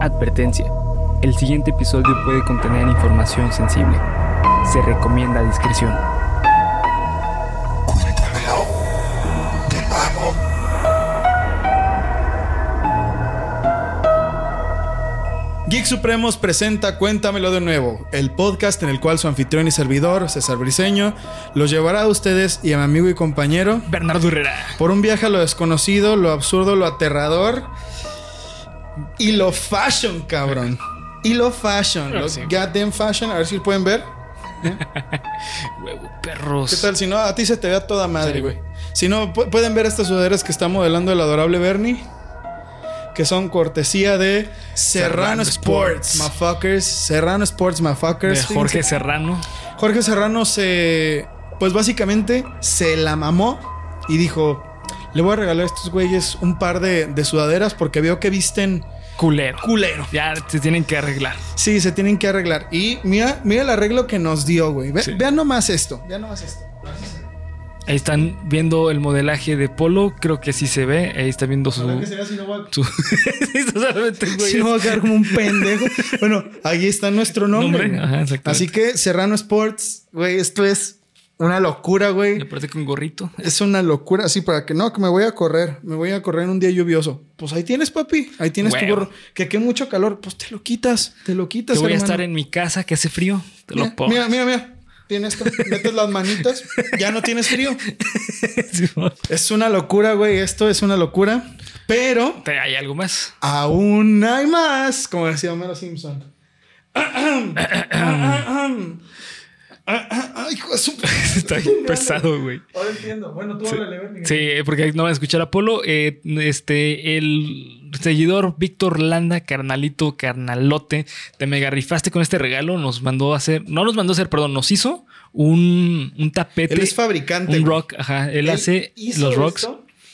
Advertencia. El siguiente episodio puede contener información sensible. Se recomienda discreción. Cuéntamelo de nuevo. Geek Supremos presenta Cuéntamelo de nuevo, el podcast en el cual su anfitrión y servidor, César Briseño, los llevará a ustedes y a mi amigo y compañero Bernardo Herrera. por un viaje a lo desconocido, lo absurdo, lo aterrador y lo fashion, cabrón. Y lo fashion, lo sí. goddamn fashion, a ver si pueden ver. Huevo, perros. ¿Qué tal? Si no, a ti se te ve a toda madre, güey. Si no, pu- pueden ver estas sudaderas que está modelando el adorable Bernie. Que son cortesía de Serrano, Serrano Sports, Sports. motherfuckers. Serrano Sports, De motherfuckers. Jorge Serrano. Jorge Serrano se. Pues básicamente se la mamó y dijo: Le voy a regalar a estos güeyes un par de, de sudaderas porque veo que visten Culero. culero. Ya se tienen que arreglar. Sí, se tienen que arreglar. Y mira, mira el arreglo que nos dio, güey. Ve- Sí. Vean nomás esto. Vean nomás esto. Ahí están viendo el modelaje de Polo. Creo que sí se ve. Ahí está viendo su. Que se vea si no voy a- su... Sí, me voy a quedar como un pendejo. Bueno, ahí está nuestro nombre. Nombre, ajá, exactamente. Así que Serrano Sports, güey, esto es una locura, Me güey. parece con gorrito. Es una locura, así para que no, que me voy a correr, me voy a correr en un día lluvioso. Pues ahí tienes, papi, ahí tienes tu gorro. Que qué mucho calor, pues te lo quitas, te lo quitas. Te voy a estar en mi casa que hace frío. Te Mira, lo pongo. mira, mira, mira. Tienes esto, metes las manitas, ya no tienes frío. Es una locura, güey, esto es una locura. Pero ¿Hay algo más? Aún hay más, como decía Homero Simpson. Ay, hijo de su- Está bien pesado, güey. Ahora entiendo. Bueno, tú háblale, Bernie. Sí, porque no van a escuchar a Polo. Eh, este, el seguidor Víctor Landa, carnalito, carnalote, te mega rifaste con este regalo. Nos mandó a hacer, no nos mandó a hacer, perdón, nos hizo un, un tapete. Él es fabricante. Un rock, ajá. Él, Él hace los rocks.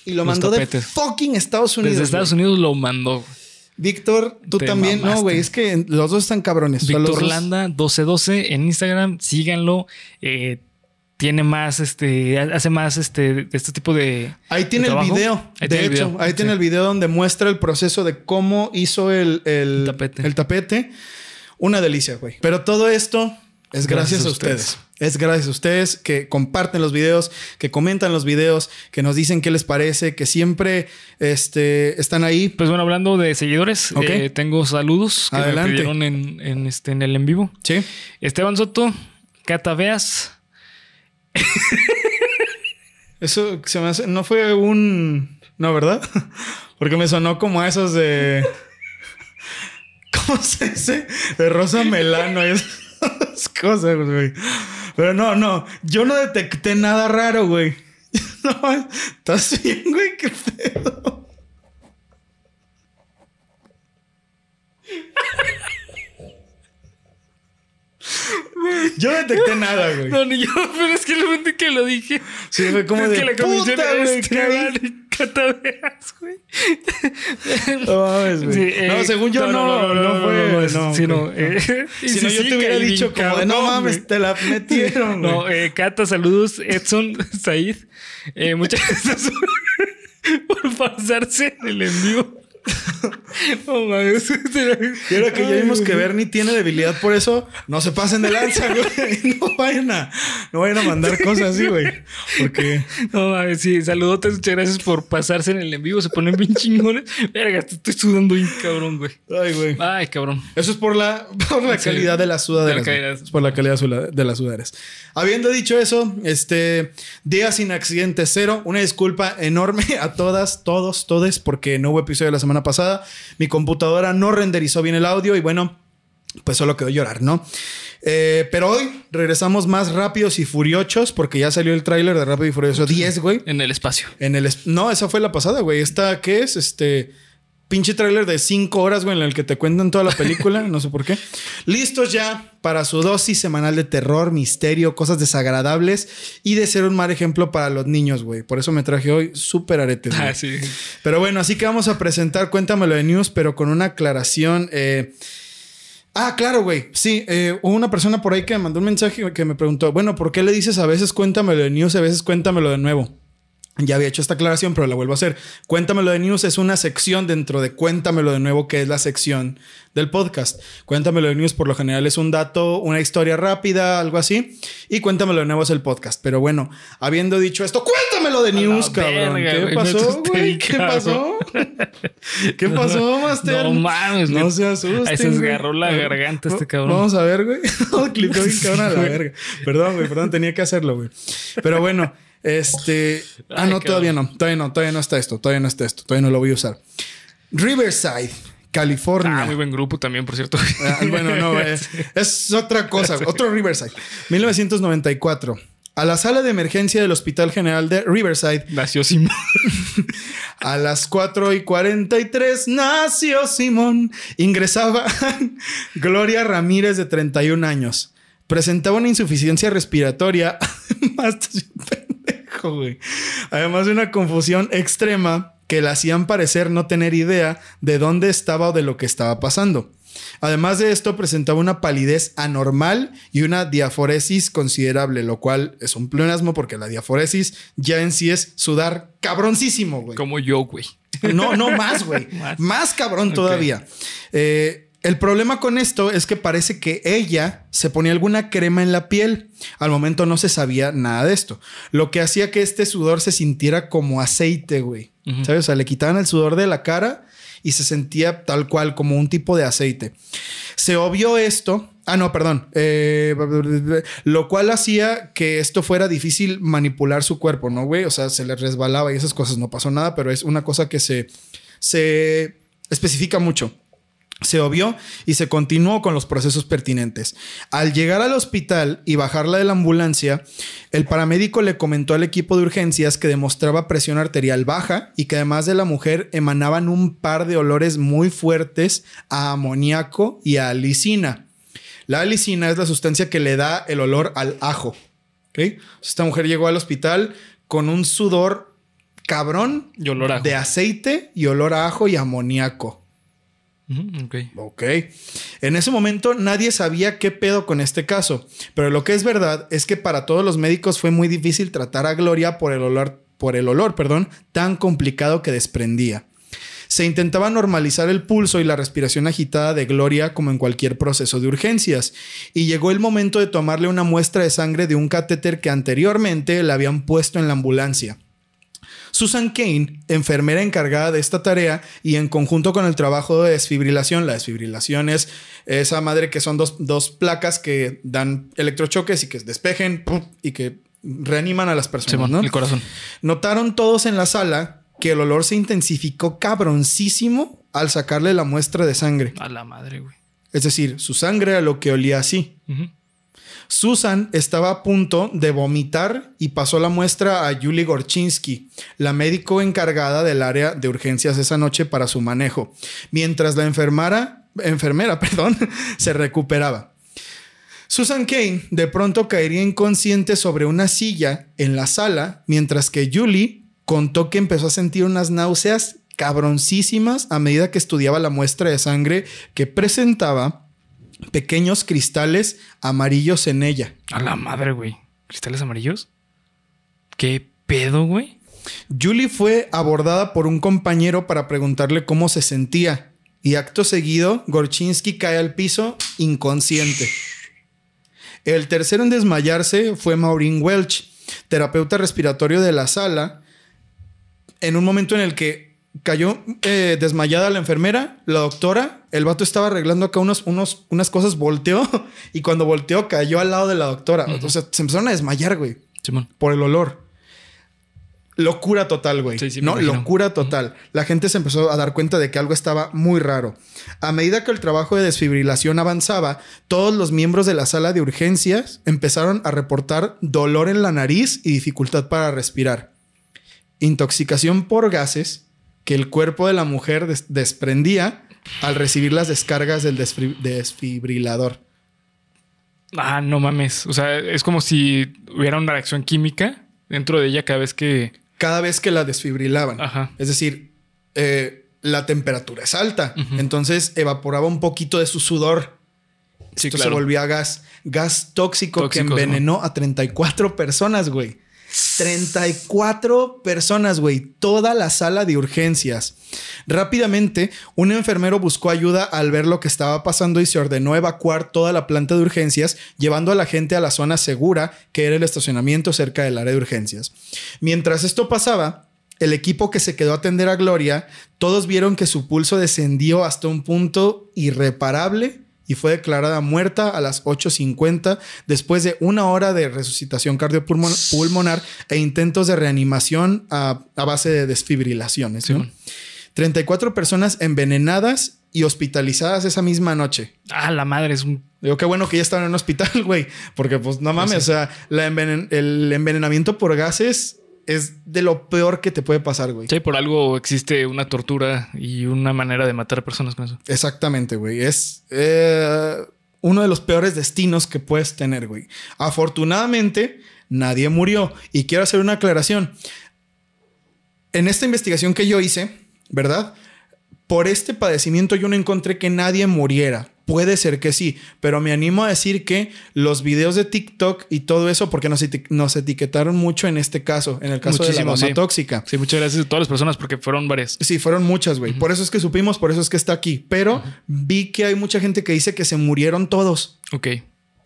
Y lo mandó de tapetes. fucking Estados Unidos. Desde Estados. Unidos lo mandó. Víctor, tú Te también. No, güey, es que los dos están cabrones. Víctor Landa 1212 en Instagram, síganlo. Eh, tiene más, este, hace más este, este tipo de. Ahí tiene de el trabajo. video. Ahí de hecho, video. ahí Sí. tiene el video donde muestra el proceso de cómo hizo el, el, El tapete. el tapete. Una delicia, güey. Pero todo esto es gracias, Gracias a a ustedes. ustedes. Es gracias a ustedes que comparten los videos, que comentan los videos, que nos dicen qué les parece, que siempre este, están ahí. Pues bueno, hablando de seguidores, eh, tengo saludos que Adelante. me pidieron en, en este, en el en vivo. Sí. Esteban Soto, Cata Veas, Eso se me hace. No fue un. No, ¿verdad? Porque me sonó como a esos de. ¿Cómo se dice? De Rosa Melano y esas cosas, güey. Pero no, no. Yo no detecté nada raro, güey. No, ¿estás bien, güey? ¿Qué pedo? Yo no detecté nada, güey. No, ni yo, pero es que lo momento que lo dije. Sí, fue como es de que la comisión puta, era güey, Veas, güey. No mames, güey. Sí, eh, no, según yo no, no, fue. No, sí, no, güey. eh, Si no, yo te hubiera dicho como de, no mames, güey. te la metieron, güey. No, eh, Cata, saludos. Edson, Said. Eh, muchas gracias por pasarse en el envío. No mames. Y ahora que ya vimos que. Bernie tiene debilidad por eso, no se pasen de lanza, güey. No vayan a, no vayan a mandar cosas así, güey. Porque No mames, sí, saludotes, muchas gracias por pasarse en el en vivo. Se ponen bien chingones. Verga, te estoy sudando bien cabrón, güey. Ay, güey. Ay, cabrón. Eso es por la, por la Sí. calidad de las sudaderas. De la. Es por la calidad de las sudaderas. Habiendo dicho eso, este día sin accidente cero. Una disculpa enorme a todas, todos, todes, porque no hubo episodio la semana pasada. Mi computadora no renderizó bien el audio y bueno, pues solo quedó llorar, ¿no? Eh, pero hoy regresamos más rápidos y furiosos porque ya salió el tráiler de Rápido y Furioso 10, güey. En el espacio. En el es- no, esa fue la pasada, güey. Esta, ¿qué es? Este pinche tráiler de cinco horas, güey, en el que te cuentan toda la película, no sé por qué. Listos ya para su dosis semanal de terror, misterio, cosas desagradables y de ser un mal ejemplo para los niños, güey. Por eso me traje hoy súper aretes. Ah, sí. Pero bueno, así que vamos a presentar Cuéntamelo de News, pero con una aclaración. eh, Ah, claro, güey. Sí, eh, hubo una persona por ahí que me mandó un mensaje que me preguntó, bueno, ¿por qué le dices a veces cuéntamelo de news y a veces cuéntamelo de nuevo? Ya había hecho esta aclaración, pero la vuelvo a hacer. Cuéntamelo de News es una sección dentro de Cuéntamelo de nuevo, que es la sección del podcast. Cuéntamelo de News por lo general es un dato, una historia rápida, algo así. Y Cuéntamelo de nuevo es el podcast. Pero bueno, habiendo dicho esto, Cuéntamelo de News, cabrón. verga, ¿Qué pasó, güey? ¿Qué pasó? ¿Qué pasó, Master? No mames, No se asusten. Ahí se desgarró la garganta este cabrón. Vamos a ver, güey. No, clipeó bien cabrón a la verga. Perdón, güey, perdón, tenía que hacerlo, güey. Pero bueno, este. Ah, no, todavía no. Todavía no, todavía no está esto. Todavía no está esto. Todavía no lo voy a usar. Riverside, California. Ah, muy buen grupo también, por cierto. Ah, bueno, no, eh, es otra cosa. Otro Riverside. 1994. A la sala de emergencia del Hospital General de Riverside Nació Simón. a las 4 y 43 nació Simón. Ingresaba Gloria Ramírez de 31 años. Presentaba una insuficiencia respiratoria. Además, estás bien pendejo, güey. Además de una confusión extrema que la hacían parecer no tener idea de dónde estaba o de lo que estaba pasando. Además de esto, presentaba una palidez anormal y una diaforesis considerable, lo cual es un pleonasmo porque la diaforesis ya en sí es sudar cabroncísimo, güey. Como yo, güey. No, no más, güey. Más. más. cabrón todavía. Eh, el problema con esto es que parece que ella se ponía alguna crema en la piel. Al momento no se sabía nada de esto. Lo que hacía que este sudor se sintiera como aceite, güey. O sea, le quitaban el sudor de la cara y se sentía tal cual como un tipo de aceite. Se obvió esto. Ah, no, perdón. Eh, lo cual hacía que esto fuera difícil manipular su cuerpo, ¿no, güey? O sea, se le resbalaba y esas cosas. No pasó nada, pero es una cosa que se, se especifica mucho. Se obvió y se continuó con los procesos pertinentes. Al llegar al hospital y bajarla de la ambulancia, el paramédico le comentó al equipo de urgencias que demostraba presión arterial baja y que además de la mujer emanaban un par de olores muy fuertes a amoníaco y a alicina. La alicina es la sustancia que le da el olor al ajo. Esta mujer llegó al hospital con un sudor cabrón Y olor a ajo. de aceite y olor a ajo y amoníaco. Ok. En ese momento nadie sabía qué pedo con este caso, pero lo que es verdad es que para todos los médicos fue muy difícil tratar a Gloria por el olor, por el olor, perdón, tan complicado que desprendía. Se intentaba normalizar el pulso y la respiración agitada de Gloria como en cualquier proceso de urgencias, y llegó el momento de tomarle una muestra de sangre de un catéter que anteriormente le habían puesto en la ambulancia. Susan Kane, enfermera encargada de esta tarea y en conjunto con el trabajo de desfibrilación, la desfibrilación es esa madre que son dos, dos placas que dan electrochoques y que despejen ¡pum! y que reaniman a las personas. ¿no? el corazón. Notaron todos en la sala que el olor se intensificó cabroncísimo al sacarle la muestra de sangre. A la madre, güey. Es decir, su sangre era lo que olía así. Susan estaba a punto de vomitar y pasó la muestra a Julie Gorchinsky, la médico encargada del área de urgencias esa noche para su manejo, mientras la enfermera, enfermera perdón, se recuperaba. Susan Kane de pronto caería inconsciente sobre una silla en la sala, mientras que Julie contó que empezó a sentir unas náuseas cabroncísimas a medida que estudiaba la muestra de sangre que presentaba pequeños cristales amarillos en ella. A la madre, güey. ¿Cristales amarillos? ¿Qué pedo, güey? Julie fue abordada por un compañero para preguntarle cómo se sentía y acto seguido Gorchinsky cae al piso inconsciente. El tercero en desmayarse fue Maureen Welch, terapeuta respiratorio de la sala, en un momento en el que cayó eh, desmayada la enfermera, la doctora, el vato estaba arreglando acá unos, unos, unas cosas, volteó y cuando volteó cayó al lado de la doctora. O sea, se empezaron a desmayar, güey Simón. por el olor. Locura total, güey. Sí, sí, no, imagino. locura total. La gente se empezó a dar cuenta de que algo estaba muy raro. A medida que el trabajo de desfibrilación avanzaba, todos los miembros de la sala de urgencias empezaron a reportar dolor en la nariz y dificultad para respirar. Intoxicación por gases que el cuerpo de la mujer des- desprendía al recibir las descargas del desfibrilador. Ah, no mames. O sea, es como si hubiera una reacción química dentro de ella cada vez que. cada vez que la desfibrilaban. Ajá. Es decir, eh, la temperatura es alta. Entonces evaporaba un poquito de su sudor. Sí, Esto se volvía gas. Gas tóxico, Tóxico, que envenenó a 34 personas, güey. 34 personas, güey. Toda la sala de urgencias. Rápidamente, un enfermero buscó ayuda al ver lo que estaba pasando y se ordenó evacuar toda la planta de urgencias, llevando a la gente a la zona segura, que era el estacionamiento cerca del área de urgencias. Mientras esto pasaba, el equipo que se quedó a atender a Gloria, todos vieron que su pulso descendió hasta un punto irreparable y fue declarada muerta a las 8.50 después de una hora de resucitación cardiopulmonar e intentos de reanimación a, base de desfibrilaciones. 34 personas envenenadas y hospitalizadas esa misma noche. Ah, la madre es un... Digo, qué bueno que ya estaban en un hospital, güey. Porque pues no mames, o sea, el envenenamiento por gases es de lo peor que te puede pasar, güey. Sí, por algo existe una tortura y una manera de matar a personas con eso. Exactamente, güey. Es eh, uno de los peores destinos que puedes tener, güey. Afortunadamente, nadie murió. Y quiero hacer una aclaración. En esta investigación que yo hice, ¿verdad? Por este padecimiento yo no encontré que nadie muriera. Puede ser que sí, pero me animo a decir que los videos de TikTok y todo eso, porque nos, nos etiquetaron mucho en este caso, en el caso de la bomba tóxica. Sí, muchas gracias a todas las personas porque fueron varias. Sí, fueron muchas, güey. Por eso es que supimos, por eso es que está aquí. Pero vi que hay mucha gente que dice que se murieron todos. Ok.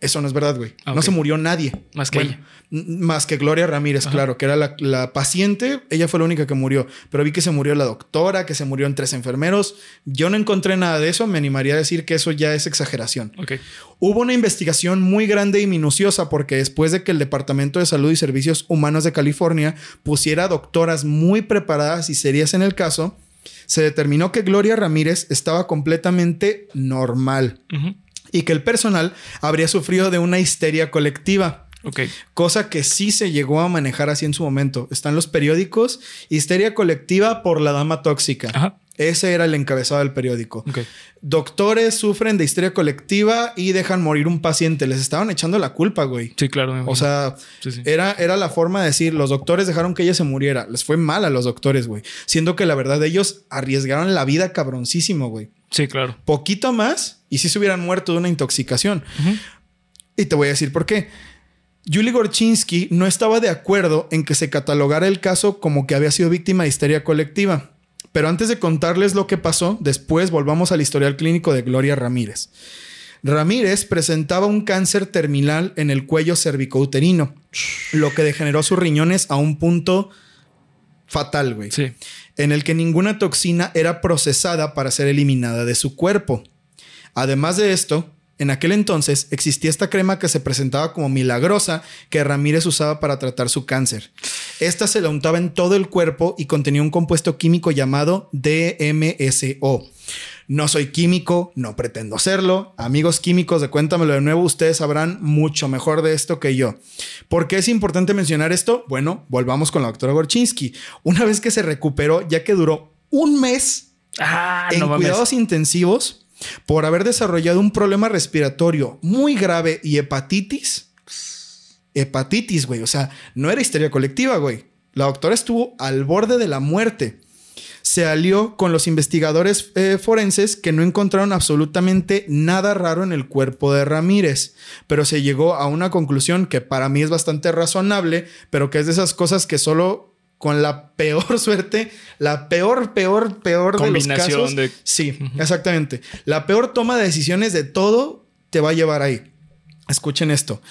Eso no es verdad, güey. No se murió nadie. Más que ella. Más que Gloria Ramírez, claro, que era la, paciente. Ella fue la única que murió. Pero vi que se murió la doctora, que se murieron tres enfermeros. Yo no encontré nada de eso. Me animaría a decir que eso ya es exageración. Ok. Hubo una investigación muy grande y minuciosa porque después de que el Departamento de Salud y Servicios Humanos de California pusiera doctoras muy preparadas y serias en el caso, se determinó que Gloria Ramírez estaba completamente normal y que el personal habría sufrido de una histeria colectiva. Ok. Cosa que sí se llegó a manejar así en su momento. Están los periódicos, histeria colectiva por la dama tóxica. Ajá. Ese era el encabezado del periódico. Doctores sufren de histeria colectiva y dejan morir un paciente. Les estaban echando la culpa, güey. Sí, claro. O sea, Era, era la forma de decir, los doctores dejaron que ella se muriera. Les fue mal a los doctores, güey. Siendo que la verdad ellos arriesgaron la vida cabroncísimo, güey. Sí, claro. Poquito más y si se hubieran muerto de una intoxicación. Y te voy a decir por qué. Julie Gorchinsky no estaba de acuerdo en que se catalogara el caso como que había sido víctima de histeria colectiva. Pero antes de contarles lo que pasó, después volvamos al historial clínico de Gloria Ramírez. Ramírez presentaba un cáncer terminal en el cuello cervicouterino, lo que degeneró sus riñones a un punto fatal, güey. Sí. En el que ninguna toxina era procesada para ser eliminada de su cuerpo. Además de esto, en aquel entonces existía esta crema que se presentaba como milagrosa que Ramírez usaba para tratar su cáncer. Esta se la untaba en todo el cuerpo y contenía un compuesto químico llamado DMSO. No soy químico, no pretendo serlo. Amigos químicos de Cuéntamelo de nuevo, ustedes sabrán mucho mejor de esto que yo. ¿Por qué es importante mencionar esto? Bueno, volvamos con la doctora Gorchinsky. Una vez que se recuperó, ya que duró un mes ah, en cuidados intensivos, por haber desarrollado un problema respiratorio muy grave y hepatitis. Hepatitis, güey. O sea, no era histeria colectiva, güey. La doctora estuvo al borde de la muerte. Se alió con los investigadores eh, forenses que no encontraron absolutamente nada raro en el cuerpo de Ramírez, pero se llegó a una conclusión que para mí es bastante razonable, pero que es de esas cosas que solo con la peor suerte, la peor, peor, peor de los casos. De... Sí, exactamente. La peor toma de decisiones de todo te va a llevar ahí. Escuchen esto.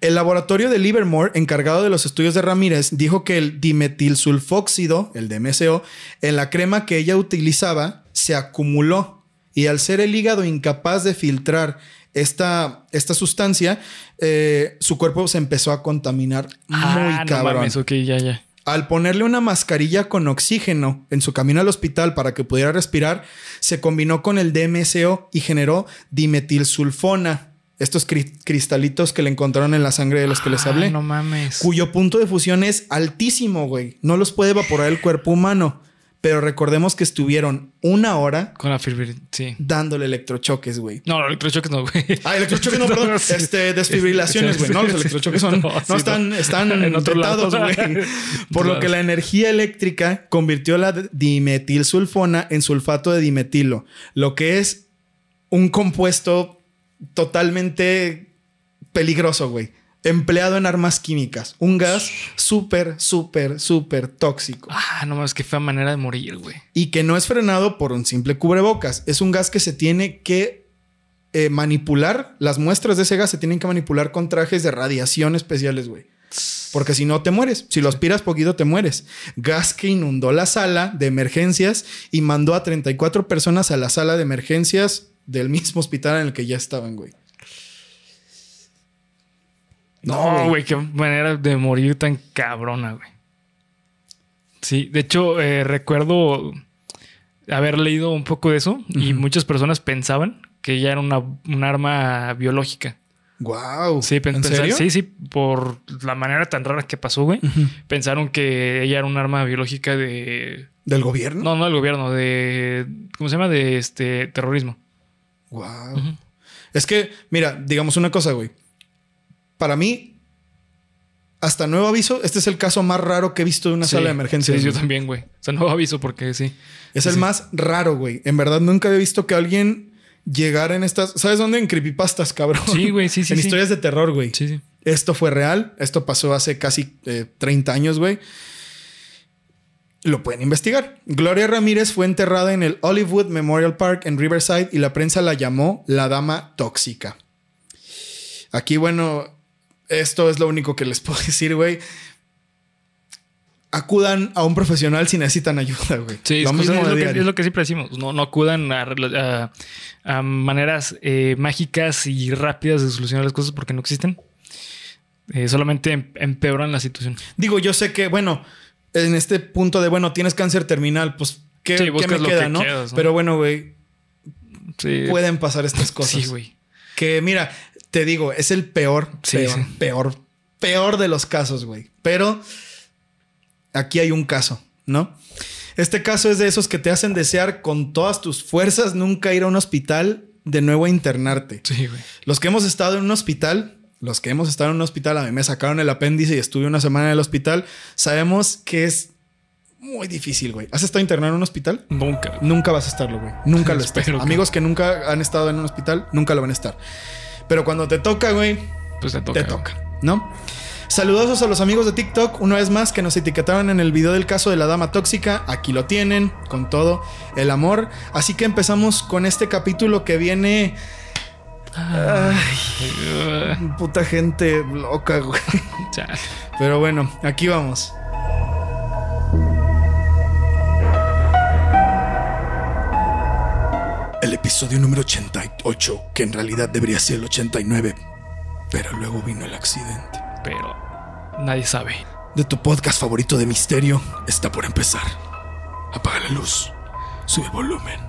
El laboratorio de Livermore, encargado de los estudios de Ramírez, dijo que el dimetilsulfóxido, el DMSO, en la crema que ella utilizaba se acumuló y al ser el hígado incapaz de filtrar esta, esta sustancia, eh, su cuerpo se empezó a contaminar ah, muy cabrón. No ya, ya. Al ponerle una mascarilla con oxígeno en su camino al hospital para que pudiera respirar, se combinó con el DMSO y generó dimetilsulfona. Estos cristalitos que le encontraron en la sangre de los que les hablé. No mames. Cuyo punto de fusión es altísimo, güey. No los puede evaporar el cuerpo humano. Pero recordemos que estuvieron una hora con la sí. dándole electrochoques, güey. No, electrochoques no, güey. Ah, electrochoques no, perdón. Este, desfibrilaciones, güey. No, los electrochoques son, no, están, están en otro lado, güey. Por lo que la energía eléctrica convirtió la dimetilsulfona en sulfato de dimetilo, lo que es un compuesto totalmente peligroso, güey empleado en armas químicas. Un gas súper, súper, súper tóxico. Ah, no más que fea manera de morir, güey. Y que no es frenado por un simple cubrebocas. Es un gas que se tiene que eh, manipular. Las muestras de ese gas se tienen que manipular con trajes de radiación especiales, güey. Porque si no te mueres, si lo aspiras poquito te mueres. Gas que inundó la sala de emergencias y mandó a 34 personas a la sala de emergencias del mismo hospital en el que ya estaban, güey. No, güey, qué manera de morir tan cabrona, güey. Sí, de hecho, eh, recuerdo haber leído un poco de eso y muchas personas pensaban que ella era una, un arma biológica. Wow. Sí, ¿En serio? sí, sí, por la manera tan rara que pasó, güey. Pensaron que ella era un arma biológica de. ¿Del gobierno? No, no del gobierno, de. ¿Cómo se llama? De este terrorismo. Wow. Es que, mira, digamos una cosa, güey. Para mí, hasta nuevo aviso, este es el caso más raro que he visto de una Sí, sala de emergencias. Sí, yo también, güey. O sea, no aviso porque sí. Es Sí, el sí. más raro, güey. En verdad, nunca había visto que alguien llegara en estas. ¿Sabes dónde? En creepypastas, cabrón. Sí, güey, sí, sí, en historias de terror, güey. Sí, sí. Esto fue real. Esto pasó hace casi eh, 30 años, güey. Lo pueden investigar. Gloria Ramírez fue enterrada en el Hollywood Memorial Park en Riverside y la prensa la llamó la dama tóxica. Aquí, bueno, esto es lo único que les puedo decir, güey. Acudan a un profesional si necesitan ayuda, güey. Sí, lo es, mismo es lo que, es lo que siempre decimos. No, no acudan a, a- a maneras eh, mágicas y rápidas de solucionar las cosas porque no existen. Eh, solamente em- empeoran la situación. Digo, yo sé que, bueno, en este punto de, bueno, tienes cáncer terminal, pues, ¿qué, Sí, qué buscas me queda, que no? Pero bueno, güey, Sí. pueden pasar estas cosas. Sí, güey. Que mira, te digo, es el peor, Sí, peor, peor, peor de los casos, güey. Pero aquí hay un caso, ¿no? Este caso es de esos que te hacen desear con todas tus fuerzas nunca ir a un hospital de nuevo a internarte. Sí, güey. Los que hemos estado en un hospital, los que hemos estado en un hospital, a mí me sacaron el apéndice y estuve una semana en el hospital, sabemos que es muy difícil, güey. ¿Has estado internado en un hospital? Nunca. Nunca vas a estarlo, güey. Nunca lo estás. Que- Amigos que nunca han estado en un hospital, nunca lo van a estar. Pero cuando te toca, güey, Pues te toca. te toca, ¿no? Saludosos a los amigos de TikTok, una vez más que nos etiquetaron en el video del caso de la dama tóxica. Aquí lo tienen, con todo el amor. Así que empezamos con este capítulo que viene. Ay, puta gente loca, güey. Pero bueno, aquí vamos. El episodio número 88, que en realidad debería ser el 89, pero luego vino el accidente. Pero nadie sabe. De tu podcast favorito de misterio está por empezar. Apaga la luz, sube el volumen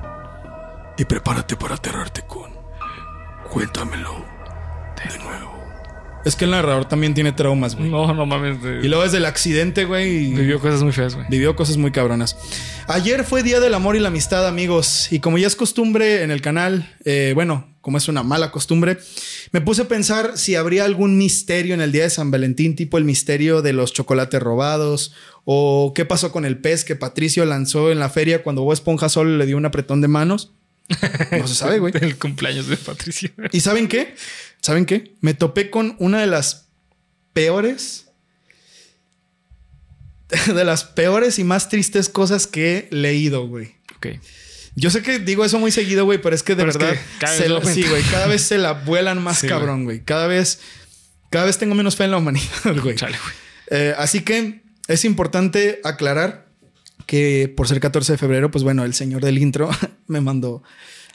y prepárate para aterrarte con Cuéntamelo de nuevo. Es que el narrador también tiene traumas, güey. No, no mames. de- Y luego desde el accidente, güey. y- Vivió cosas muy feas, güey. Vivió cosas muy cabronas. Ayer fue Día del Amor y la Amistad, amigos. Y como ya es costumbre en el canal, eh, bueno, como es una mala costumbre, me puse a pensar si habría algún misterio en el Día de San Valentín, tipo el misterio de los chocolates robados, o qué pasó con el pez que Patricio lanzó en la feria cuando Bob Esponja solo le dio un apretón de manos. No se sabe, güey. El cumpleaños de Patricia. ¿Y saben qué? ¿Saben qué? Me topé con una de las peores. De las peores y más tristes cosas que he leído, güey. Ok. Yo sé que digo eso muy seguido, güey, pero es que de Pero es verdad. que cada vez se lo la- sí, güey. Cada vez se la vuelan más Sí, cabrón, güey. Cada vez. Cada vez tengo menos fe en la humanidad, güey. Chale, güey. Eh, así que es importante aclarar que por ser 14 de febrero, pues bueno, el señor del intro me mandó,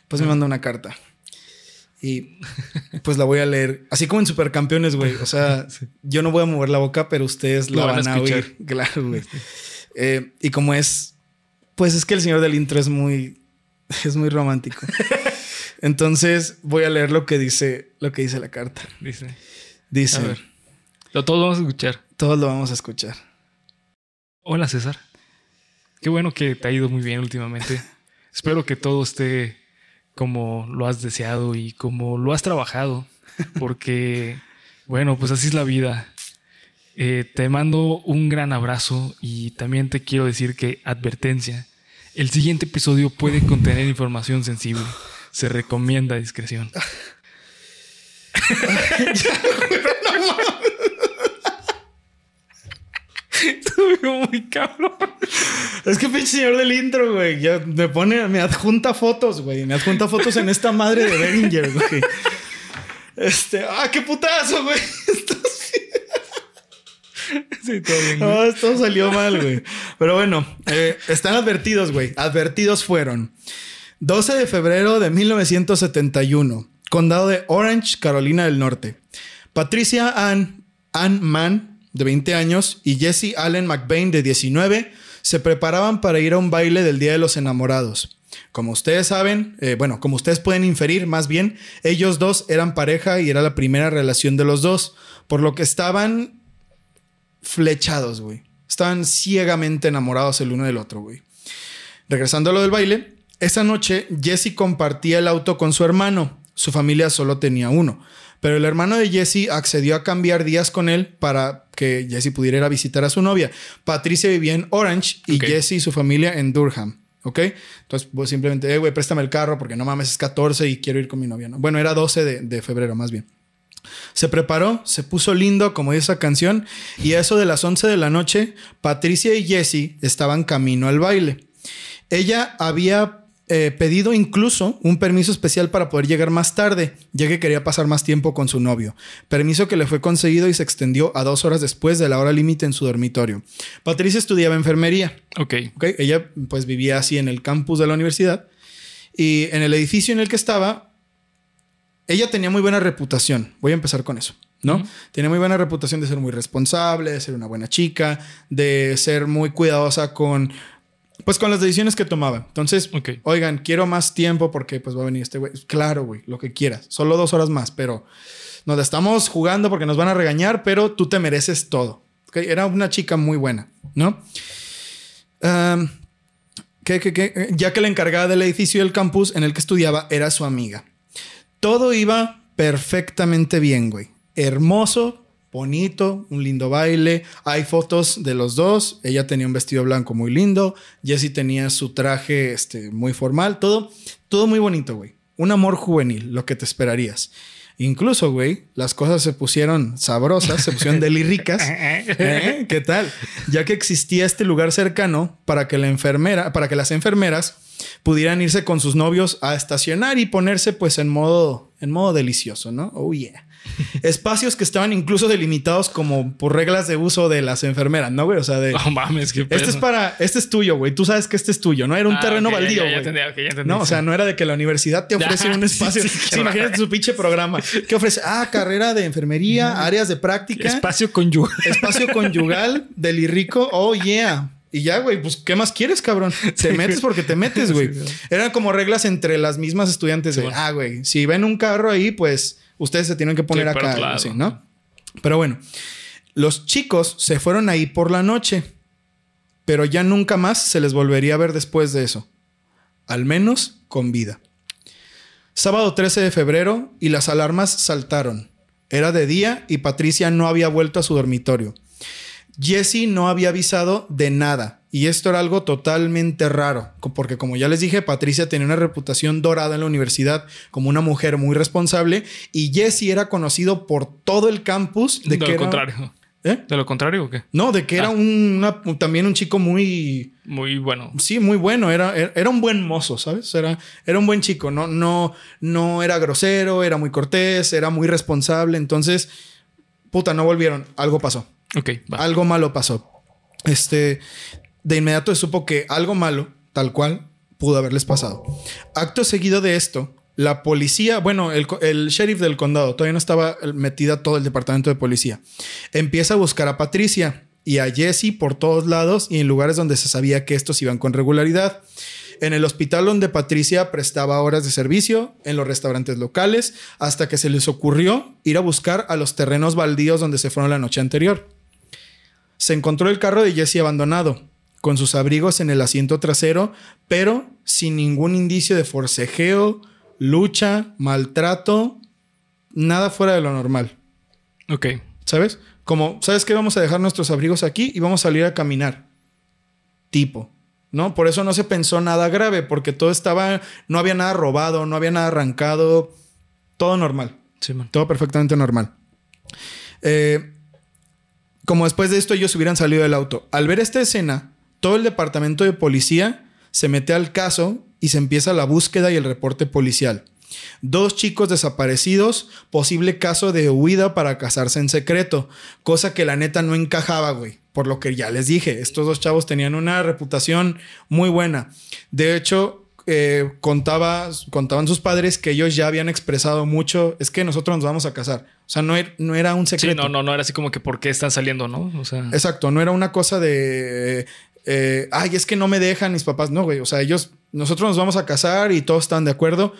pues me mandó una carta. Y pues la voy a leer. Así como en Supercampeones, güey. O sea, yo no voy a mover la boca, pero ustedes la van a a escuchar. oír. Claro, güey. Eh, y como es, pues es que el señor del intro es muy, es muy romántico. Entonces voy a leer lo que dice, lo que dice la carta. Dice. A Dice, ver. Lo todos vamos a escuchar. todos lo vamos a escuchar. Hola, César. Qué bueno que te ha ido muy bien últimamente. Espero que todo esté como lo has deseado y como lo has trabajado. Porque, bueno, pues así es la vida. Eh, te mando un gran abrazo y también te quiero decir que, advertencia, el siguiente episodio puede contener información sensible. Se recomienda discreción. Muy cabrón. Es que pinche señor del intro, güey. Ya me pone, me adjunta fotos, güey. Me adjunta fotos en esta madre de Beringer, güey. Este, ah, qué putazo, güey. Esto sí. Sí, todo bien. güey. No, esto salió mal, güey. Pero bueno, eh, están advertidos, güey. Advertidos fueron. 12 de febrero de 1971. Condado de Orange, Carolina del Norte. Patricia Ann, Ann Mann, de 20 años, y Jesse Allen McBain, de 19, se preparaban para ir a un baile del Día de los Enamorados. Como ustedes saben, eh, bueno, como ustedes pueden inferir, más bien, ellos dos eran pareja y era la primera relación de los dos, por lo que estaban flechados, güey. Estaban ciegamente enamorados el uno del otro, güey. Regresando a lo del baile, esa noche Jesse compartía el auto con su hermano. Su familia solo tenía uno. Pero el hermano de Jesse accedió a cambiar días con él para que Jesse pudiera ir a visitar a su novia. Patricia vivía en Orange y. Jesse y su familia en Durham. ¿Ok? Entonces, pues simplemente, eh, güey, préstame el carro porque no mames, es 14 y quiero ir con mi novia. ¿no? Bueno, era 12 de, de febrero, más bien. Se preparó, se puso lindo, como dice esa canción, y a eso de las 11 de la noche, Patricia y Jesse estaban camino al baile. Ella había eh, pedido incluso un permiso especial para poder llegar más tarde, ya que quería pasar más tiempo con su novio. Permiso que le fue conseguido y se extendió a dos horas después de la hora límite en su dormitorio. Patricia estudiaba enfermería. Ok. ¿ok? Ella pues vivía así en el campus de la universidad y en el edificio en el que estaba, ella tenía muy buena reputación. Voy a empezar con eso, ¿no? Tenía muy buena reputación de ser muy responsable, de ser una buena chica, de ser muy cuidadosa con, pues con las decisiones que tomaba. Entonces, oigan, quiero más tiempo porque pues va a venir este güey. Claro, güey, lo que quieras. Solo dos horas más, pero nos la estamos jugando porque nos van a regañar, pero tú te mereces todo. Era una chica muy buena, ¿no? Am, que, que- que- ya que la encargada del edificio del campus en el que estudiaba era su amiga. Todo iba perfectamente bien, güey. Hermoso, bonito, un lindo baile. Hay fotos de los dos. Ella tenía un vestido blanco muy lindo. Jesse tenía su traje este, muy formal. Todo, todo muy bonito, güey. Un amor juvenil, lo que te esperarías. Incluso, güey, las cosas se pusieron sabrosas, se pusieron deli ricas. ¿Eh? ¿Qué tal? Ya que existía este lugar cercano para que la enfermera, para que las enfermeras pudieran irse con sus novios a estacionar y ponerse pues en modo, en modo delicioso, ¿no? Oh yeah. Espacios que estaban incluso delimitados como por reglas de uso de las enfermeras, ¿no, güey? O sea, de No mames, qué pedo. este es para, este es tuyo, güey. Tú sabes que este es tuyo, no era un Ah, terreno baldío, ya, ya güey. entendí, ok, ya entendí. No, o sea, no era de que la universidad te ofrece Ya, un espacio. sí, Sí, sí, qué imagínate su pinche programa. ¿Qué ofrece? Ah, carrera de enfermería, áreas de práctica, Espacio conyugal. espacio conyugal, delirrico. Oh, yeah. Y ya, güey, pues, ¿qué más quieres, cabrón? Te metes porque te metes, güey. Eran como reglas entre las mismas estudiantes de, ah, güey, si ven un carro ahí, pues ustedes se tienen que poner Sí, acá, claro. así, ¿no? Pero bueno, los chicos se fueron ahí por la noche, pero ya nunca más se les volvería a ver después de eso. Al menos con vida. Sábado 13 de febrero y las alarmas saltaron. Era de día y Patricia no había vuelto a su dormitorio. Jesse no había avisado de nada. Y esto era algo totalmente raro, porque como ya les dije, Patricia tenía una reputación dorada en la universidad como una mujer muy responsable y Jesse era conocido por todo el campus de, De, que lo era- contrario. ¿Eh? ¿De lo contrario o qué? No, de que era Ah. un- una- también un chico muy, Muy bueno. sí, muy bueno. Era, era, era un buen mozo, ¿sabes? Era, era un buen chico. No, no, no era grosero, era muy cortés, era muy responsable. Entonces, puta, no volvieron. Algo pasó. Ok. Algo malo pasó. Este, de inmediato se supo que algo malo, tal cual, pudo haberles pasado. Acto seguido de esto, la policía, bueno, el, el sheriff del condado, todavía no estaba metida todo el departamento de policía, empieza a buscar a Patricia y a Jesse por todos lados y en lugares donde se sabía que estos iban con regularidad. En el hospital donde Patricia prestaba horas de servicio, en los restaurantes locales, hasta que se les ocurrió ir a buscar a los terrenos baldíos donde se fueron la noche anterior. Se encontró el carro de Jesse abandonado, con sus abrigos en el asiento trasero, pero sin ningún indicio de forcejeo, lucha, maltrato, nada fuera de lo normal. Ok. ¿Sabes? Como, ¿sabes qué? Vamos a dejar nuestros abrigos aquí y vamos a salir a caminar. Tipo. ¿No? Por eso no se pensó nada grave, porque todo estaba, no había nada robado, no había nada arrancado, todo normal. Sí, man. Todo perfectamente normal. Eh, como después de esto ellos hubieran salido del auto. Al ver esta escena, todo el departamento de policía se mete al caso y se empieza la búsqueda y el reporte policial. Dos chicos desaparecidos, posible caso de huida para casarse en secreto, cosa que la neta no encajaba, güey. Por lo que ya les dije, estos dos chavos tenían una reputación muy buena. De hecho, eh, contaba, contaban sus padres que ellos ya habían expresado mucho, es que nosotros nos vamos a casar. O sea, no, er- no era un secreto. Sí, no, no, no era así como que por qué están saliendo, ¿no? O sea, Exacto, no era una cosa de, eh, ay, es que no me dejan mis papás. No, güey, o sea, ellos, nosotros nos vamos a casar y todos están de acuerdo.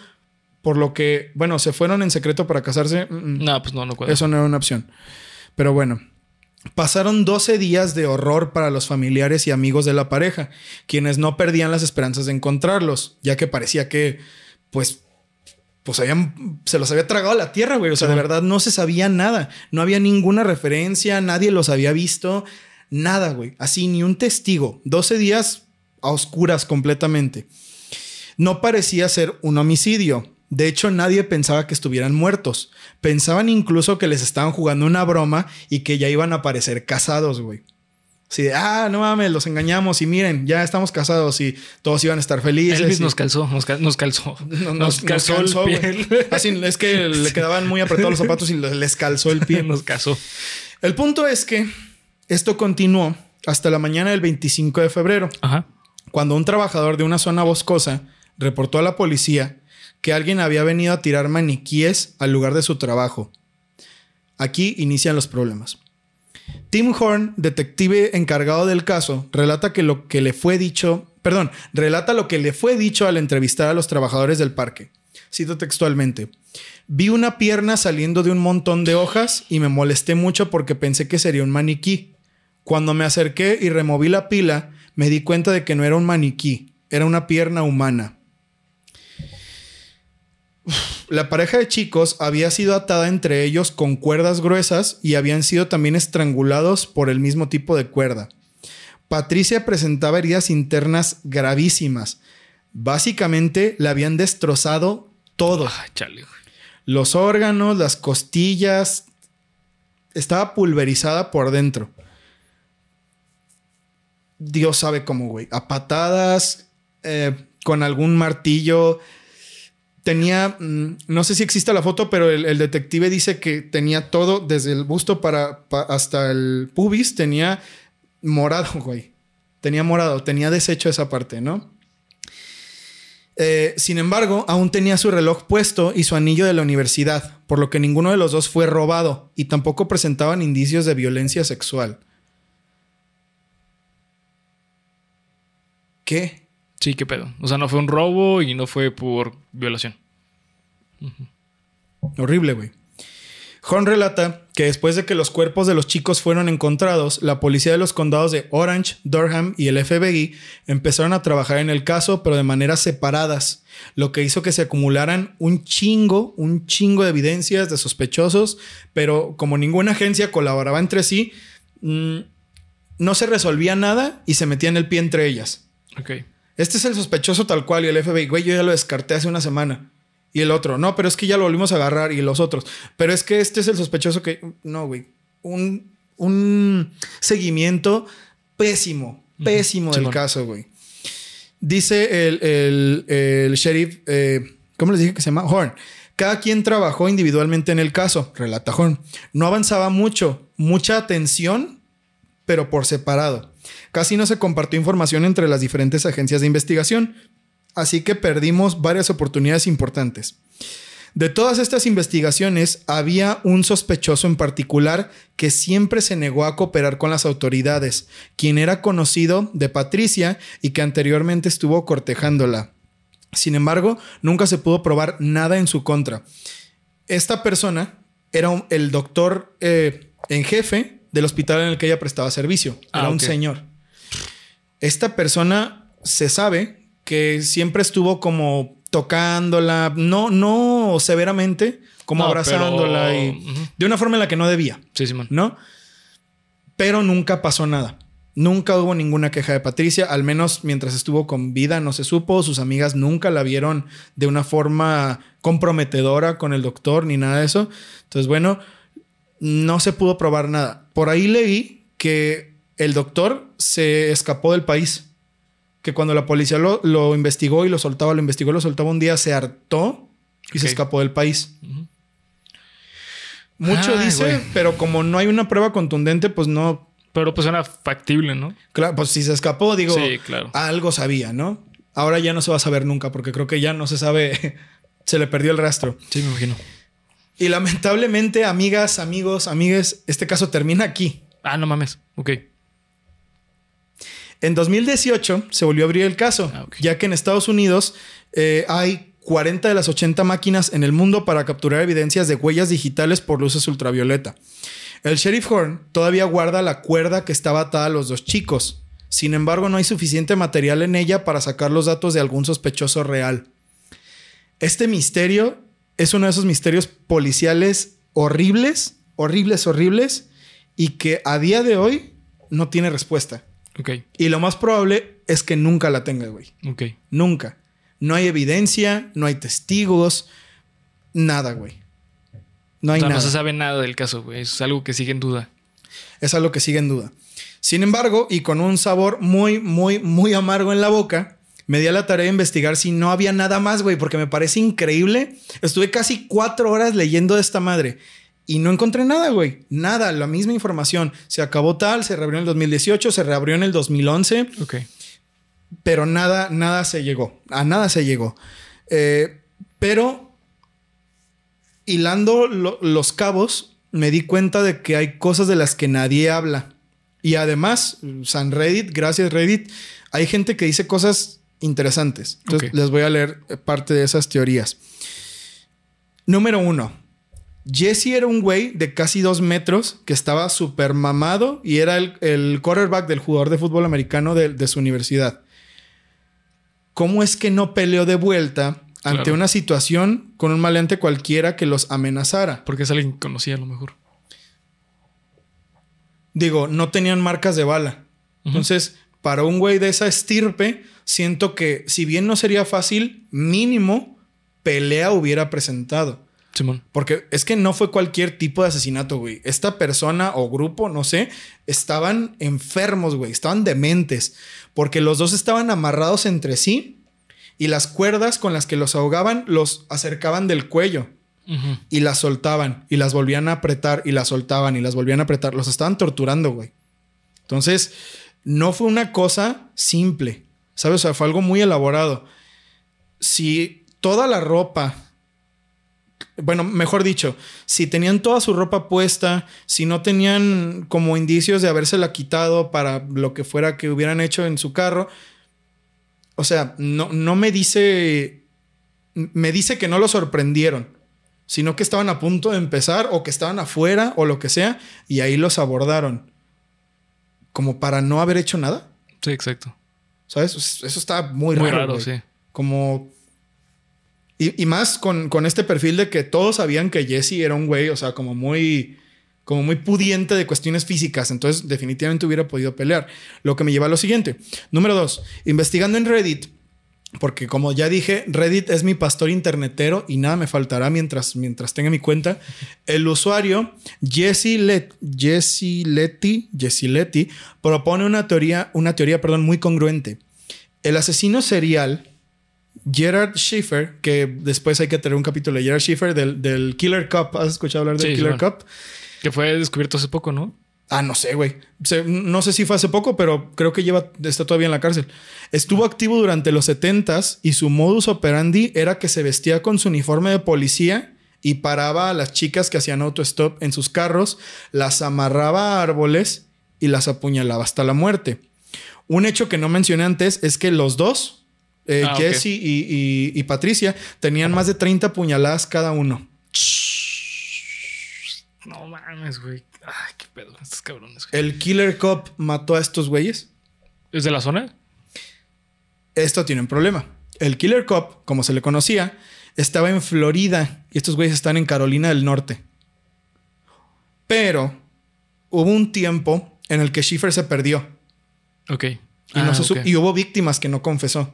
Por lo que, bueno, se fueron en secreto para casarse. Mm, mm. no, pues no, no cuadra. Eso no era una opción. Pero bueno, pasaron 12 días de horror para los familiares y amigos de la pareja, quienes no perdían las esperanzas de encontrarlos, ya que parecía que, pues, pues habían, se los había tragado la tierra, güey. O sea, de verdad no se sabía nada. No había ninguna referencia, nadie los había visto, nada, güey. Así, ni un testigo. 12 días a oscuras completamente. No parecía ser un homicidio. De hecho, nadie pensaba que estuvieran muertos. Pensaban incluso que les estaban jugando una broma y que ya iban a aparecer casados, güey. Así de, ah, no mames, los engañamos y miren, ya estamos casados y todos iban a estar felices. Elvis y- nos calzó, nos, cal- nos calzó. no- nos, calzó el. Así es que le quedaban muy apretados los zapatos y les calzó el pie. nos casó. El punto es que esto continuó hasta la mañana del 25 de febrero, Ajá. cuando un trabajador de una zona boscosa reportó a la policía que alguien había venido a tirar maniquíes al lugar de su trabajo. Aquí inician los problemas. Tim Horn, detective encargado del caso, relata que lo que le fue dicho, perdón, relata lo que le fue dicho al entrevistar a los trabajadores del parque. Cito textualmente. Vi una pierna saliendo de un montón de hojas y me molesté mucho porque pensé que sería un maniquí. Cuando me acerqué y removí la pila, me di cuenta de que no era un maniquí, era una pierna humana. La pareja de chicos había sido atada entre ellos con cuerdas gruesas y habían sido también estrangulados por el mismo tipo de cuerda. Patricia presentaba heridas internas gravísimas. Básicamente le habían destrozado todo. Ay, chale. güey. Los órganos, las costillas. Estaba pulverizada por dentro. Dios sabe cómo, güey. A patadas, eh, con algún martillo. Tenía, mm, no sé si existe la foto, pero el, detective dice que tenía todo, desde el busto para, pa- hasta el pubis, tenía morado, güey. Tenía morado, tenía deshecho esa parte, ¿no? Eh, sin embargo, aún tenía su reloj puesto y su anillo de la universidad, por lo que ninguno de los dos fue robado y tampoco presentaban indicios de violencia sexual. ¿Qué? Sí, qué pedo. O sea, no fue un robo y no fue por violación. Horrible, güey. Horn relata que después de que los cuerpos de los chicos fueron encontrados, la policía de los condados de Orange, Durham y el FBI empezaron a trabajar en el caso, pero de maneras separadas, lo que hizo que se acumularan un chingo, un chingo de evidencias de sospechosos, pero como ninguna agencia colaboraba entre sí, mm, no se resolvía nada y se metían el pie entre ellas. Ok. Este es el sospechoso tal cual y el FBI, güey, yo ya lo descarté hace una semana. Y el otro, no, pero es que ya lo volvimos a agarrar y los otros. Pero es que este es el sospechoso que, no, güey, un, un seguimiento pésimo, pésimo del caso, güey. Dice el, el- el sheriff, eh, ¿cómo les dije que se llama? Horn. Cada quien trabajó individualmente en el caso, relata Horn. No avanzaba mucho, mucha atención, pero por separado. Casi no se compartió información entre las diferentes agencias de investigación, así que perdimos varias oportunidades importantes. De todas estas investigaciones, había un sospechoso en particular que siempre se negó a cooperar con las autoridades, quien era conocido de Patricia y que anteriormente estuvo cortejándola. Sin embargo, nunca se pudo probar nada en su contra. Esta persona era el doctor eh, en jefe del hospital en el que ella prestaba servicio. Ah, Era un señor. Esta persona se sabe que siempre estuvo como tocándola, no, no severamente, como No, abrazándola pero- y de una forma en la que no debía, Sí, Simón. ¿no? Pero nunca pasó nada. Nunca hubo ninguna queja de Patricia, al menos mientras estuvo con vida no se supo, sus amigas nunca la vieron de una forma comprometedora con el doctor ni nada de eso. Entonces, bueno, no se pudo probar nada. Por ahí leí que el doctor se escapó del país. Que cuando la policía lo, lo investigó y lo soltaba, lo investigó y lo soltaba un día, se hartó y se escapó del país. Mucho Ay, dice, pero como no hay una prueba contundente, pues no. Pero pues suena factible, ¿no? Claro, pues si se escapó, digo, Sí, claro. algo sabía, ¿no? Ahora ya no se va a saber nunca, porque creo que ya no se sabe, se le perdió el rastro. Sí, me imagino. Y lamentablemente, amigas, amigos, amigues, este caso termina aquí. Ah, no mames. Ok. En 2018 se volvió a abrir el caso, Ah, ya que en Estados Unidos eh, hay 40 de las 80 máquinas en el mundo para capturar evidencias de huellas digitales por luces ultravioleta. El sheriff Horn todavía guarda la cuerda que estaba atada a los dos chicos. Sin embargo, no hay suficiente material en ella para sacar los datos de algún sospechoso real. Este misterio es uno de esos misterios policiales horribles, horribles, horribles, y que a día de hoy no tiene respuesta. Ok. Y lo más probable es que nunca la tenga, güey. Ok. Nunca. No hay evidencia, no hay testigos, nada, güey. No hay o sea, nada. no se sabe nada del caso, güey. Es algo que sigue en duda. Es algo que sigue en duda. Sin embargo, y con un sabor muy, muy, muy amargo en la boca, me di a la tarea de investigar si no había nada más, güey, porque me parece increíble. Estuve casi cuatro horas leyendo de esta madre y no encontré nada, güey. Nada, la misma información. Se acabó tal, se reabrió en el 2018, se reabrió en el 2011. Ok. pero nada, nada se llegó. A nada se llegó. Eh, pero hilando lo- los cabos, me di cuenta de que hay cosas de las que nadie habla. Y además, San Reddit, gracias Reddit, hay gente que dice cosas interesantes. Entonces, les voy a leer eh, parte de esas teorías. Número uno. Jesse era un güey de casi dos metros que estaba súper mamado y era el, el quarterback del jugador de fútbol americano de, de su universidad. ¿Cómo es que no peleó de vuelta ante Claro. una situación con un maleante cualquiera que los amenazara? Porque es alguien que conocía a lo mejor. Digo, no tenían marcas de bala. Entonces, para un güey de esa estirpe, siento que si bien no sería fácil, mínimo pelea hubiera presentado. Simón. Porque es que no fue cualquier tipo de asesinato, güey. Esta persona o grupo, no sé, estaban enfermos, güey. Estaban dementes. Porque los dos estaban amarrados entre sí y las cuerdas con las que los ahogaban los acercaban del cuello y las soltaban y las volvían a apretar y las soltaban y las volvían a apretar. Los estaban torturando, güey. Entonces, no fue una cosa simple, ¿sabes? O sea, fue algo muy elaborado. Si toda la ropa, bueno, mejor dicho, si tenían toda su ropa puesta, si no tenían como indicios de habérsela quitado para lo que fuera que hubieran hecho en su carro, o sea, no, no me dice, me dice que no lo sorprendieron sino que estaban a punto de empezar o que estaban afuera o lo que sea y ahí los abordaron. Como para no haber hecho nada, Sí, exacto. ¿Sabes? Eso eso está muy, Muy raro. raro, sí. Como... Y, y más con, con este perfil de que todos sabían que Jesse era un güey, o sea, como muy... Como muy pudiente de cuestiones físicas. Entonces, definitivamente hubiera podido pelear. Lo que me lleva a lo siguiente. Número dos. Investigando en Reddit, porque como ya dije, Reddit es mi pastor internetero y nada me faltará mientras, mientras tenga mi cuenta. El usuario Jesse, Let, Jesse Letty, Jesse Letty propone una teoría, una teoría perdón, muy congruente. El asesino serial Gerard Schiffer, que después hay que tener un capítulo de Gerard Schiffer del, del Killer Cup. ¿Has escuchado hablar del Sí, Killer. Cup? Que fue descubierto hace poco, ¿no? Ah, no sé, güey. No sé si fue hace poco, pero creo que lleva, está todavía en la cárcel. Estuvo activo durante los 70s y su modus operandi era que se vestía con su uniforme de policía y paraba a las chicas que hacían autostop en sus carros, las amarraba a árboles y las apuñalaba hasta la muerte. Un hecho que no mencioné antes es que los dos, eh, Ah, y Patricia, tenían más de 30 puñaladas cada uno. No mames, güey. Ay, pedo. Estos cabrones, güey. El Killer Cop mató a estos güeyes. ¿Es de la zona? Esto tiene un problema. El Killer Cop, como se le conocía, estaba en Florida y estos güeyes están en Carolina del Norte. Pero hubo un tiempo en el que Schiffer se perdió Ok. y, Ah, no se sup- ok. y hubo víctimas que no confesó.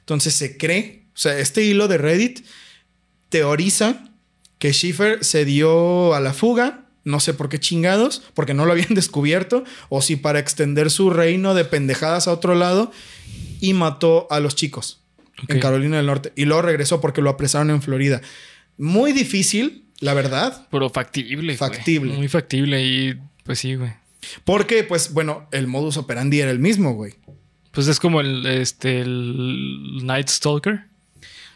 Entonces se cree, o sea, este hilo de Reddit teoriza que Schiffer se dio a la fuga, no sé por qué chingados, porque no lo habían descubierto, o si para extender su reino de pendejadas a otro lado, y mató a los chicos en. Carolina del Norte. Y luego regresó porque lo apresaron en Florida. Muy difícil, la verdad, Pero factible. Factible. Muy factible y pues sí, güey. porque, pues, bueno, el modus operandi era el mismo, güey. Pues es como el, este, el Night Stalker.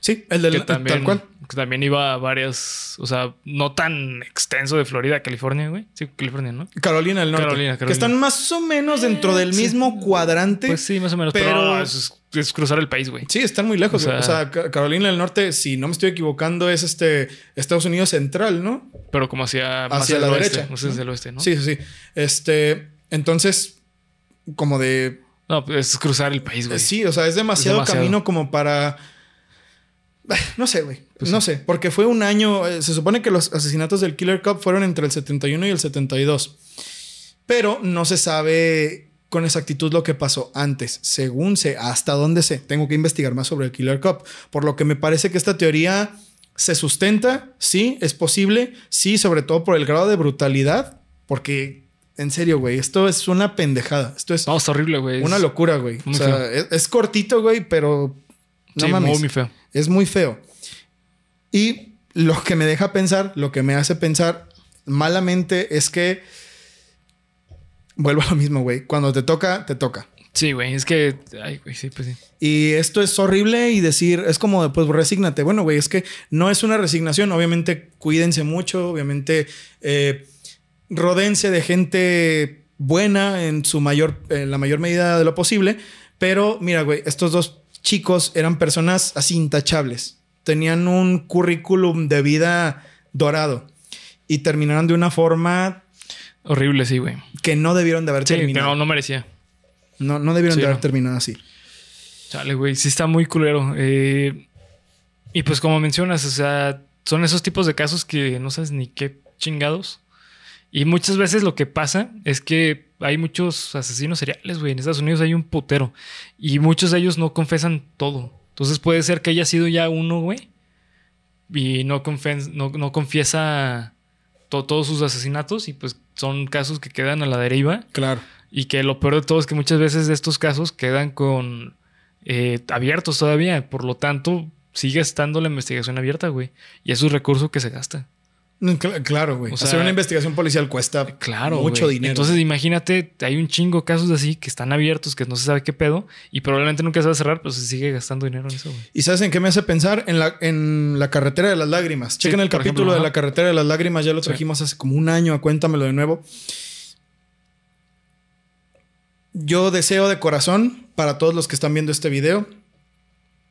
Sí, el del que también, tal cual. que también iba a varias, o sea, no tan extenso de Florida California, güey. Sí, California, ¿no? Carolina del Norte. Carolina, Que Carolina. están más o menos dentro del sí. mismo cuadrante. Pues sí, más o menos. Pero, pero- no, es, es cruzar el país, güey. Sí, están muy lejos. O güey. O sea- sea, Ca- Carolina del Norte, si no me estoy equivocando, es este Estados Unidos central, ¿no? Pero como hacia, más Hacia la oeste, derecha. más hacia el oeste, ¿no? Sí, sí, sí. Este, entonces, como de. No, pues es cruzar el país, güey. Sí, o sea, es demasiado, demasiado. camino como para. No sé, güey. Pues no sí. sé, porque fue un año. eh, Se supone que los asesinatos del Killer Cup fueron entre el 71 y el 72. Pero no se sabe con exactitud lo que pasó antes. Según sé, hasta dónde sé. Tengo que investigar más sobre el Killer Cup. Por lo que me parece que esta teoría se sustenta. Sí, es posible. Sí, sobre todo por el grado de brutalidad. Porque, en serio, güey, esto es una pendejada. Esto es No, horrible, güey. una locura, güey. O sea, es, es cortito, güey, pero no sí, mames. muy feo. Es muy feo. Y lo que me deja pensar, lo que me hace pensar malamente es que vuelvo a lo mismo, güey. Cuando te toca, te toca. Sí, güey. Es que. Ay, güey, sí, pues sí. Y esto es horrible y decir, es como, pues, resígnate. Bueno, güey, es que no es una resignación. Obviamente, cuídense mucho. Obviamente, eh, rodéense de gente buena en su mayor, en la mayor medida de lo posible. Pero mira, güey, estos dos chicos eran personas así intachables. Tenían un currículum de vida dorado y terminaron de una forma Horrible, sí, güey. que no debieron de haber Sí, terminado. no, no merecía. No, no debieron Sí, de haber no. terminado así. Chale, güey, sí está muy culero. Eh, y pues como mencionas, o sea, son esos tipos de casos que no sabes ni qué chingados. Y muchas veces lo que pasa es que hay muchos asesinos seriales, güey. En Estados Unidos hay un putero. Y muchos de ellos no confesan todo. Entonces puede ser que haya sido ya uno, güey. Y no, no, no confiesa to- todos sus asesinatos. Y pues son casos que quedan a la deriva. Claro. Y que lo peor de todo es que muchas veces estos casos quedan con eh, abiertos todavía. Por lo tanto, sigue estando la investigación abierta, güey. Y es un recurso que se gasta. Mm, cl- Claro, güey. O sea, Hacer una investigación policial cuesta Claro. mucho güey. dinero. Entonces, imagínate, hay un chingo de casos así que están abiertos, que no se sabe qué pedo. Y probablemente nunca se va a cerrar, pero se sigue gastando dinero en eso, güey. ¿Y sabes en qué me hace pensar? En la, en la carretera de las lágrimas. Chequen el capítulo ejemplo, de ajá. la carretera de las lágrimas. Ya lo Sí. trajimos hace como un año. Cuéntamelo de nuevo. Yo deseo de corazón para todos los que están viendo este video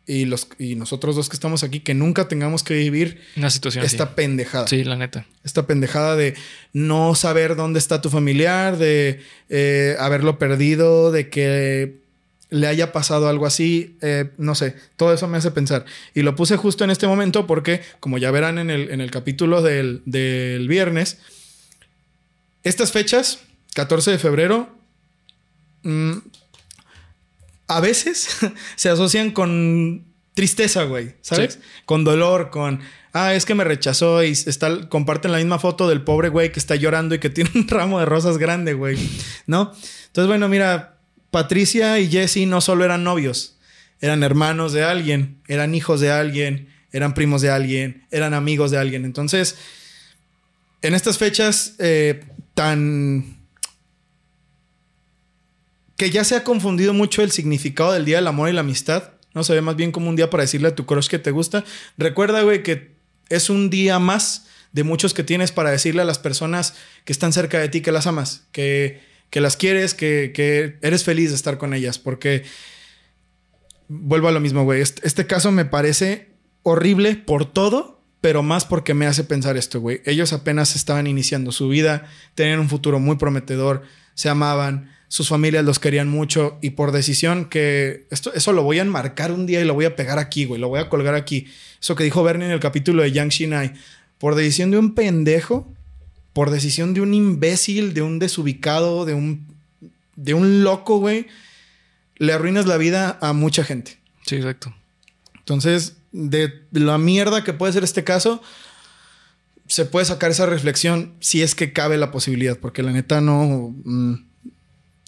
y, los, y nosotros dos que estamos aquí que nunca tengamos que vivir Una situación esta pendejada. Sí, la neta. Esta pendejada de no saber dónde está tu familiar, de eh, haberlo perdido, de que le haya pasado algo así, eh, no sé, todo eso me hace pensar. Y lo puse justo en este momento porque, como ya verán en el, en el capítulo del, del viernes, estas fechas, 14 de febrero, mm, a veces se asocian con tristeza, güey, ¿sabes? Sí. Con dolor, con, ah, es que me rechazó y está, comparten la misma foto del pobre güey que está llorando y que tiene un ramo de rosas grande, güey, ¿no? Entonces, bueno, mira, Patricia y Jesse no solo eran novios, eran hermanos de alguien, eran hijos de alguien, eran primos de alguien, eran amigos de alguien. Entonces, en estas fechas eh, tan... que ya se ha confundido mucho el significado del Día del Amor y la Amistad, no se ve más bien como un día para decirle a tu crush que te gusta. Recuerda, güey, que es un día más de muchos que tienes para decirle a las personas que están cerca de ti que las amas, que, que las quieres, que, que eres feliz de estar con ellas, porque vuelvo a lo mismo, güey. Este, este caso me parece horrible por todo, pero más porque me hace pensar esto, güey. Ellos apenas estaban iniciando su vida, tenían un futuro muy prometedor, se amaban, sus familias los querían mucho y por decisión que esto, eso lo voy a enmarcar un día y lo voy a pegar aquí, güey, lo voy a colgar aquí. Eso que dijo Bernie en el capítulo de Yang Shinai. Por decisión de un pendejo, por decisión de un imbécil, de un desubicado, de un, de un loco, güey, le arruinas la vida a mucha gente. Sí, exacto. Entonces, de la mierda que puede ser este caso, se puede sacar esa reflexión si es que cabe la posibilidad, porque la neta no... mm,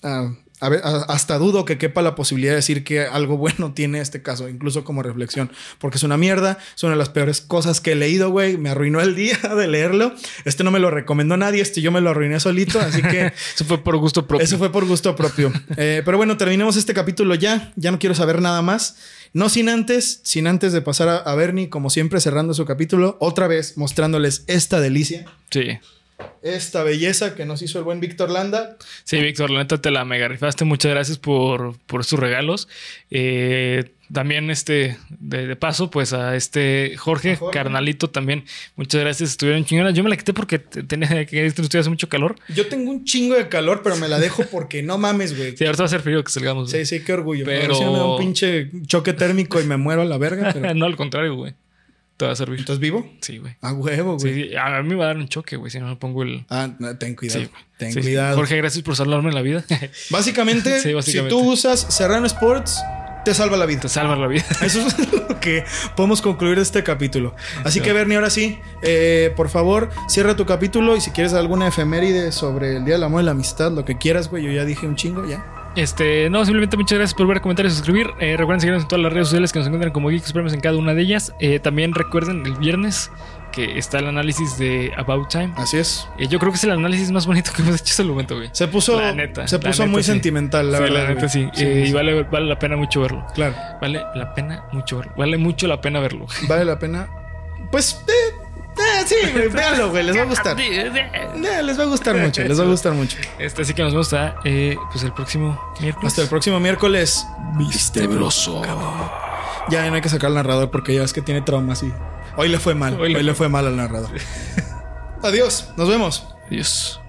ah, a ver, a- hasta dudo que quepa la posibilidad de decir que algo bueno tiene este caso, incluso como reflexión, porque es una mierda, es una de las peores cosas que he leído, güey, me arruinó el día de leerlo, este no me lo recomendó nadie, este yo me lo arruiné solito, así que Eso fue por gusto propio. eso fue por gusto propio. Eh, pero bueno, terminemos este capítulo ya. Ya no quiero saber nada más. No sin antes, sin antes de pasar a, a Bernie, como siempre, cerrando su capítulo, otra vez mostrándoles esta delicia, Sí. Esta belleza que nos hizo el buen Víctor Landa. Sí, Víctor, la neta te la mega rifaste. Muchas gracias por, por sus regalos. Eh, también, este, de, de paso, pues a este Jorge, A Jorge. carnalito también. Muchas gracias, estuvieron chingonas. Yo me la quité porque te- tenía que estudiar hace mucho calor. Yo tengo un chingo de calor, pero me la dejo porque no mames, güey. Sí, ahorita va a ser frío que salgamos. Sí, sí, qué orgullo. Pero- Pero si no me da un pinche choque térmico y me muero a la verga. Pero... no, al contrario, güey. Te va a servir. ¿Estás vivo? Sí, güey. A huevo, güey. sí, a mí me va a dar un choque, güey, si no me pongo el. Ah, no, ten cuidado. Sí, güey. ten Sí, cuidado. Jorge, gracias por salvarme la vida. Básicamente, Sí, básicamente. si tú usas Serrano Sports, te salva la vida. Te salva la vida. Eso es lo que podemos concluir de este capítulo. Así que, Bernie, ahora sí, eh, por favor, cierra tu capítulo y si quieres alguna efeméride sobre el Día del Amor y la Amistad, lo que quieras, güey, yo ya dije un chingo, ya. Este, no, simplemente muchas gracias por ver, comentar y suscribir. Eh, recuerden seguirnos en todas las redes sociales que nos encuentran como Geeks Supremos en cada una de ellas. Eh, también recuerden el viernes que está el análisis de About Time. Así es. Eh, yo creo que es el análisis más bonito que hemos hecho hasta el momento, güey. Se puso, La neta, se la puso neta, muy sí. sentimental, la sí, verdad. la neta sí. Sí. Y vale, vale la pena mucho verlo. Claro, Vale la pena mucho verlo. Vale mucho la pena verlo. vale la pena. Pues, eh, sí, güey, véanlo, güey, les va a gustar. Les va a gustar mucho, les va a gustar mucho. Este, así que nos vemos hasta eh, pues el próximo miércoles. Hasta el próximo miércoles. Tenebroso. Ya no hay que sacar al narrador porque ya es que tiene traumas y hoy le fue mal. Hoy Hoy le le fue mal al narrador. Adiós, nos vemos. Adiós.